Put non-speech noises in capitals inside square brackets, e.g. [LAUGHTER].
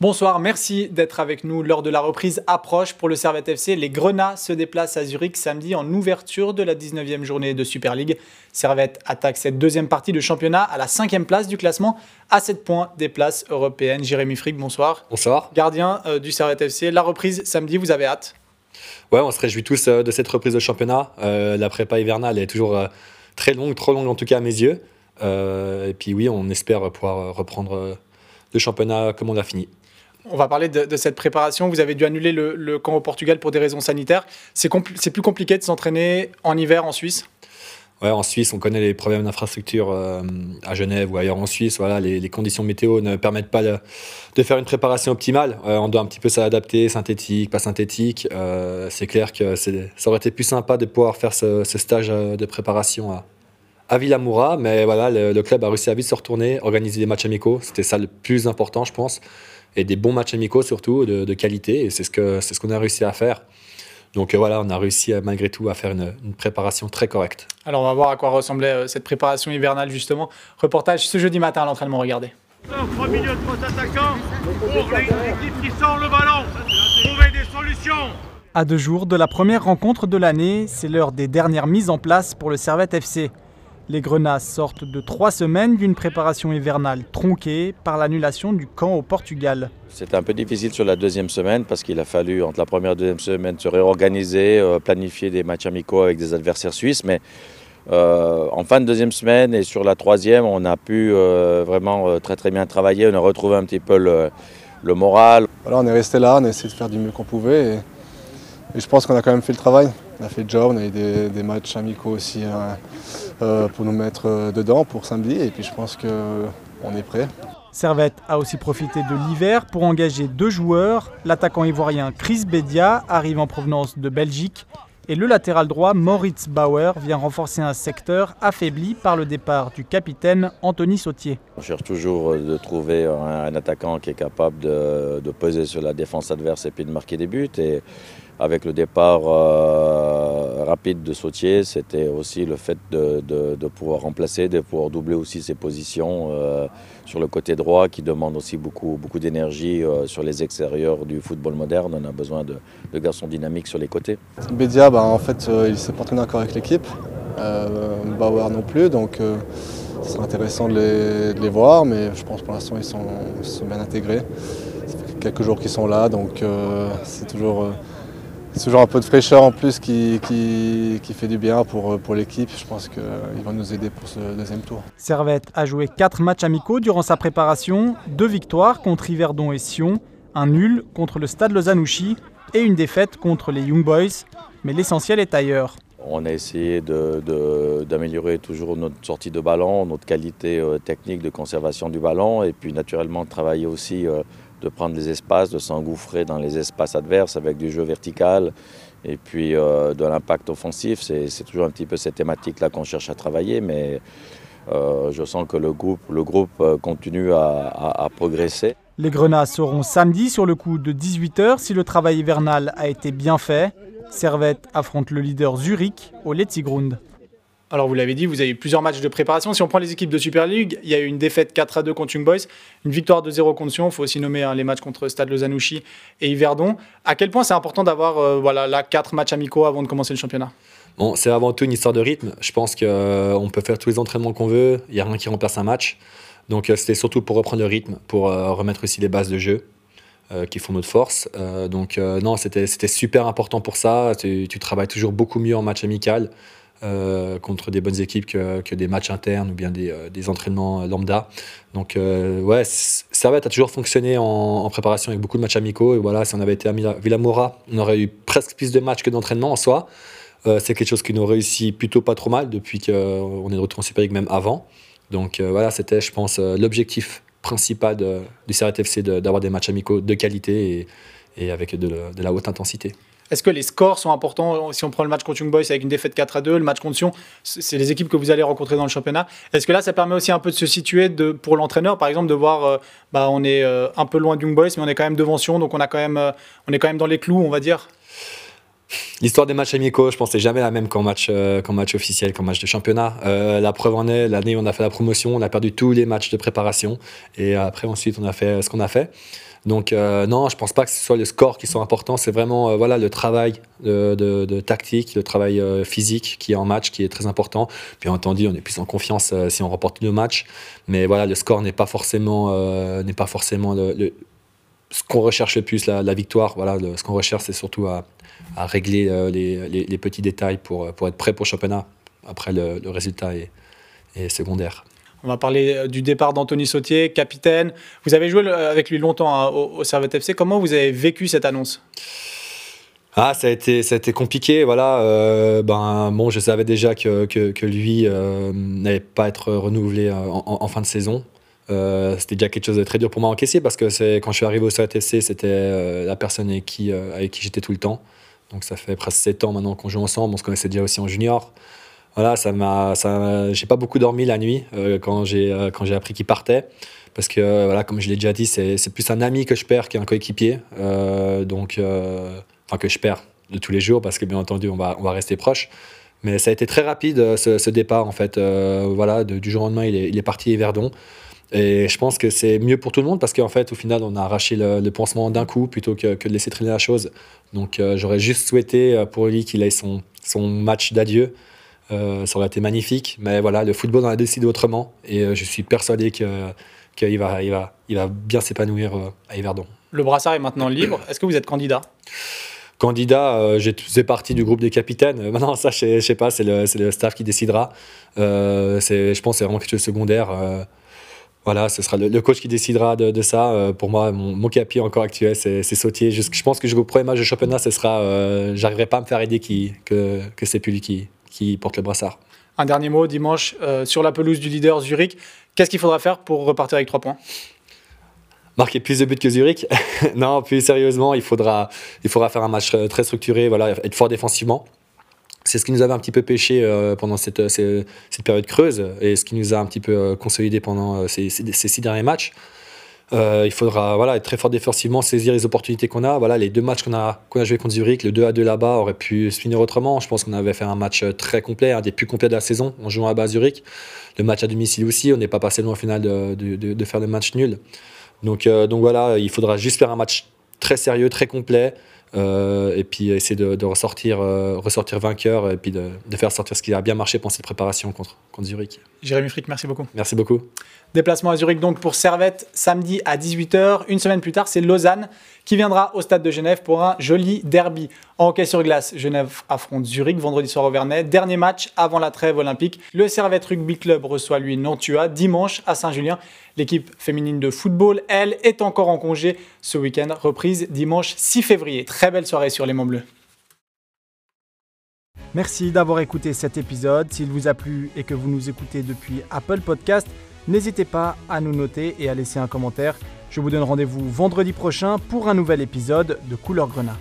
Bonsoir, merci d'être avec nous. Lors de la reprise approche pour le Servette FC, les Grenats se déplacent à Zurich samedi en ouverture de la 19e journée de Super League. Servette attaque cette deuxième partie de championnat à la cinquième place du classement, à 7 points des places européennes. Jérémy Frick, bonsoir. Bonsoir. Gardien euh, du Servette FC, la reprise samedi, vous avez hâte? Ouais, on se réjouit tous euh, de cette reprise de championnat. Euh, la prépa hivernale est toujours très longue, trop longue en tout cas à mes yeux. et puis oui, on espère pouvoir reprendre le championnat comme on l'a fini. On va parler de, cette préparation. Vous avez dû annuler le, camp au Portugal pour des raisons sanitaires. C'est plus compliqué de s'entraîner en hiver en Suisse? Ouais, en Suisse, on connaît les problèmes d'infrastructure euh, à Genève ou ailleurs en Suisse. Voilà, les, conditions météo ne permettent pas de, faire une préparation optimale. Euh, on doit un petit peu s'adapter, synthétique, pas synthétique. Euh, c'est clair que ça aurait été plus sympa de pouvoir faire ce, stage de préparation à, à Villamoura, mais voilà, le, le, club a réussi à vite se retourner, organiser des matchs amicaux. C'était ça le plus important, je pense et des bons matchs amicaux surtout, de, qualité. Et c'est ce qu'on ce qu'on a réussi à faire. Donc euh, voilà, on a réussi euh, malgré tout à faire une, préparation très correcte. Alors on va voir à quoi ressemblait euh, cette préparation hivernale justement. Reportage ce jeudi matin à l'entraînement, regardez. Trois milieux de attaquants pour l'équipe qui sort le ballon. Trouver des solutions. À deux jours de la première rencontre de l'année, c'est l'heure des dernières mises en place pour le Servette FC. Les Grenats sortent de trois semaines d'une préparation hivernale tronquée par l'annulation du camp au Portugal. C'était un peu difficile sur la deuxième semaine parce qu'il a fallu, entre la première et la deuxième semaine, se réorganiser, euh, planifier des matchs amicaux avec des adversaires suisses. Mais euh, en fin de deuxième semaine et sur la troisième, on a pu euh, vraiment très très bien travailler. On a retrouvé un petit peu le, moral. Voilà, on est resté là, on a essayé de faire du mieux qu'on pouvait. Et, je pense qu'on a quand même fait le travail. On a fait le job, on a eu des, matchs amicaux aussi. Hein. Euh, pour nous mettre euh, dedans pour samedi. Et puis je pense qu'on est prêt. Servette a aussi profité de l'hiver pour engager deux joueurs. L'attaquant ivoirien Chris Bedia arrive en provenance de Belgique et le latéral droit Moritz Bauer vient renforcer un secteur affaibli par le départ du capitaine Anthony Sautier. On cherche toujours de trouver un, attaquant qui est capable de, de, peser sur la défense adverse et puis de marquer des buts. Et avec le départ euh, rapide de Sautier, c'était aussi le fait de, pouvoir remplacer, de pouvoir doubler aussi ses positions euh, sur le côté droit qui demande aussi beaucoup, beaucoup d'énergie euh, sur les extérieurs du football moderne. On a besoin de, garçons dynamiques sur les côtés. Bédia, bah, en fait, il ne s'est pas encore avec l'équipe. Bauer non plus, donc ce sera intéressant de les, voir, mais je pense pour l'instant ils sont, sont, bien intégrés. Ça fait quelques jours qu'ils sont là, donc c'est toujours c'est toujours un peu de fraîcheur en plus qui, qui, fait du bien pour, pour l'équipe. Je pense qu'ils vont nous aider pour ce deuxième tour. Servette a joué 4 matchs amicaux durant sa préparation, deux victoires contre Yverdon et Sion, un nul contre le Stade Lozanouchi et une défaite contre les Young Boys. Mais l'essentiel est ailleurs. On a essayé d'améliorer toujours notre sortie de ballon, notre qualité euh, technique de conservation du ballon et puis naturellement travailler aussi euh, de prendre les espaces, de s'engouffrer dans les espaces adverses avec du jeu vertical et puis euh, de l'impact offensif. C'est toujours un petit peu cette thématique-là qu'on cherche à travailler, mais euh, je sens que le groupe, euh, continue à, progresser. Les Grenats seront samedi sur le coup de 18h si le travail hivernal a été bien fait. Servette affronte le leader Zurich au Letzigrund. Alors, vous l'avez dit, vous avez eu plusieurs matchs de préparation. Si on prend les équipes de Super League, il y a eu une défaite 4 à 2 contre Young Boys, une victoire de 0 contre Sion. Il faut aussi nommer hein, les matchs contre Stade Lozanouchi et Yverdon. À quel point c'est important d'avoir euh, voilà, là, 4 matchs amicaux avant de commencer le championnat? Bon, c'est avant tout une histoire de rythme. Je pense qu'on euh, peut faire tous les entraînements qu'on veut. Il n'y a rien qui remplace un match. Donc, euh, c'était surtout pour reprendre le rythme, pour remettre aussi les bases de jeu. qui font notre force. donc non, c'était super important pour ça. Tu, tu, travailles toujours beaucoup mieux en match amical. Euh, contre des bonnes équipes que, des matchs internes ou bien des, euh, des entraînements lambda. Donc, euh, ouais, Servette a toujours fonctionné en, préparation avec beaucoup de matchs amicaux. Et voilà, si on avait été à Villamora, on aurait eu presque plus de matchs que d'entraînements en soi. c'est quelque chose qui nous réussit plutôt pas trop mal depuis qu'on est de retour en Super League, même avant. Donc, voilà, c'était, je pense, l'objectif principal de, du Servette FC d'avoir des matchs amicaux de qualité et, avec de la haute intensité. Est-ce que les scores sont importants Si on prend le match contre Young Boys avec une défaite 4 à 2, le match contre Sion, c'est les équipes que vous allez rencontrer dans le championnat. Est-ce que là, ça permet aussi un peu de se situer pour l'entraîneur, par exemple, de voir, euh, bah, on est euh, un peu loin de Young Boys, mais on est quand même devant Sion, donc on, a quand même, euh, on est quand même dans les clous, on va dire L'histoire des matchs amicaux, je pense, c'est jamais la même qu'en match, euh, match officiel, qu'en match de championnat. Euh, la preuve en est, l'année où on a fait la promotion, on a perdu tous les matchs de préparation. Et après, ensuite, on a fait ce qu'on a fait. Donc, euh, non, je pense pas que ce soit le score qui soit important. C'est vraiment voilà, le travail de, tactique, le travail physique qui est en match, qui est très important. Bien entendu, on est plus en confiance si on remporte nos matchs. Mais voilà, le score n'est pas forcément, n'est pas forcément le, ce qu'on recherche le plus, la, victoire. Voilà, ce qu'on recherche, c'est surtout à régler euh, les, petits détails pour, pour être prêt pour le championnat. Après, le, résultat est, secondaire. On va parler euh, du départ d'Anthony Sautier, capitaine. Vous avez joué avec lui longtemps hein, au, Servette FC. Comment vous avez vécu cette annonce? Ah, ça a été, ça a été compliqué, voilà. Euh, ben, bon, je savais déjà que, que, lui n'allait pas être renouvelé en, fin de saison. c'était déjà quelque chose de très dur pour moi à encaisser parce que c'est, quand je suis arrivé au FC, c'était la personne avec qui, avec qui j'étais tout le temps. Donc ça fait presque 7 ans maintenant qu'on joue ensemble. On se connaissait déjà aussi en junior. Voilà, ça m'a, ça, j'ai pas beaucoup dormi la nuit euh, quand j'ai euh, quand j'ai appris qu'il partait, parce que euh, voilà, comme je l'ai déjà dit, c'est, plus un ami que je perds qu'un coéquipier. donc, enfin que je perds de tous les jours, parce que bien entendu, on va on va rester proche. Mais ça a été très rapide ce, départ en fait. voilà, du jour au lendemain, il est, il est parti à Verdon. Et je pense que c'est mieux pour tout le monde parce qu'en fait, au final, on a arraché le, pansement d'un coup plutôt que, que, de laisser traîner la chose. Donc, j'aurais juste souhaité pour lui qu'il ait son, son match d'adieu. Euh, ça aurait été magnifique. Mais voilà, le football en a décidé autrement. Et je suis persuadé qu'il va, il va, il va bien s'épanouir à Yverdon. Le brassard est maintenant libre. Est-ce que vous êtes candidat? Candidat, j'ai fait partie du groupe des capitaines. Maintenant, ça, je ne sais pas, c'est le, le, staff qui décidera. je pense que c'est vraiment quelque chose de secondaire. Voilà, ce sera le, coach qui décidera de, ça. Euh, pour moi, mon, mon capi encore actuel, c'est Sautier. Je, je, pense que jusqu'au premier match de championnat, ce sera, euh, j'arriverai pas à me faire aider qui, que, que c'est plus lui qui, qui porte le brassard. Un dernier mot, dimanche, euh, sur la pelouse du leader Zurich. Qu'est-ce qu'il faudra faire pour repartir avec trois points? Marquer plus de buts que Zurich? [LAUGHS] non, plus sérieusement, il faudra, il faudra faire un match très structuré, voilà, être fort défensivement. C'est ce qui nous avait un petit peu pêché euh, pendant cette, cette, période creuse et ce qui nous a un petit peu euh, consolidé pendant euh, ces, ces, six derniers matchs. Il faudra voilà, être très fort défensivement, saisir les opportunités qu'on a. Voilà, les deux matchs qu'on a, qu'on a contre Zurich, le 2 à 2 là-bas aurait pu se finir autrement. Je pense qu'on avait fait un match très complet, un des plus complets de la saison en jouant à bas Zurich. Le match à domicile aussi, on n'est pas passé loin au final de, de, de, faire le match nul. Donc, donc voilà, il faudra juste faire un match très sérieux, très complet. Euh, et puis essayer de, ressortir, euh, ressortir vainqueur et puis de, faire sortir ce qui a bien marché pendant cette préparation contre, contre Zurich. Jérémy Frick, merci beaucoup. Merci beaucoup. Déplacement à Zurich donc pour Servette samedi à 18h. Une semaine plus tard, c'est Lausanne qui viendra au stade de Genève pour un joli derby. En hockey sur glace, Genève affronte Zurich vendredi soir au Vernet. Dernier match avant la trêve olympique. Le Servette Rugby Club reçoit lui Nantua dimanche à Saint-Julien. L'équipe féminine de football, elle, est encore en congé ce week-end. Reprise dimanche 6 février. Très belle soirée sur les Monts Bleus. Merci d'avoir écouté cet épisode. S'il vous a plu et que vous nous écoutez depuis Apple Podcast, N'hésitez pas à nous noter et à laisser un commentaire. Je vous donne rendez-vous vendredi prochain pour un nouvel épisode de Couleur Grenat.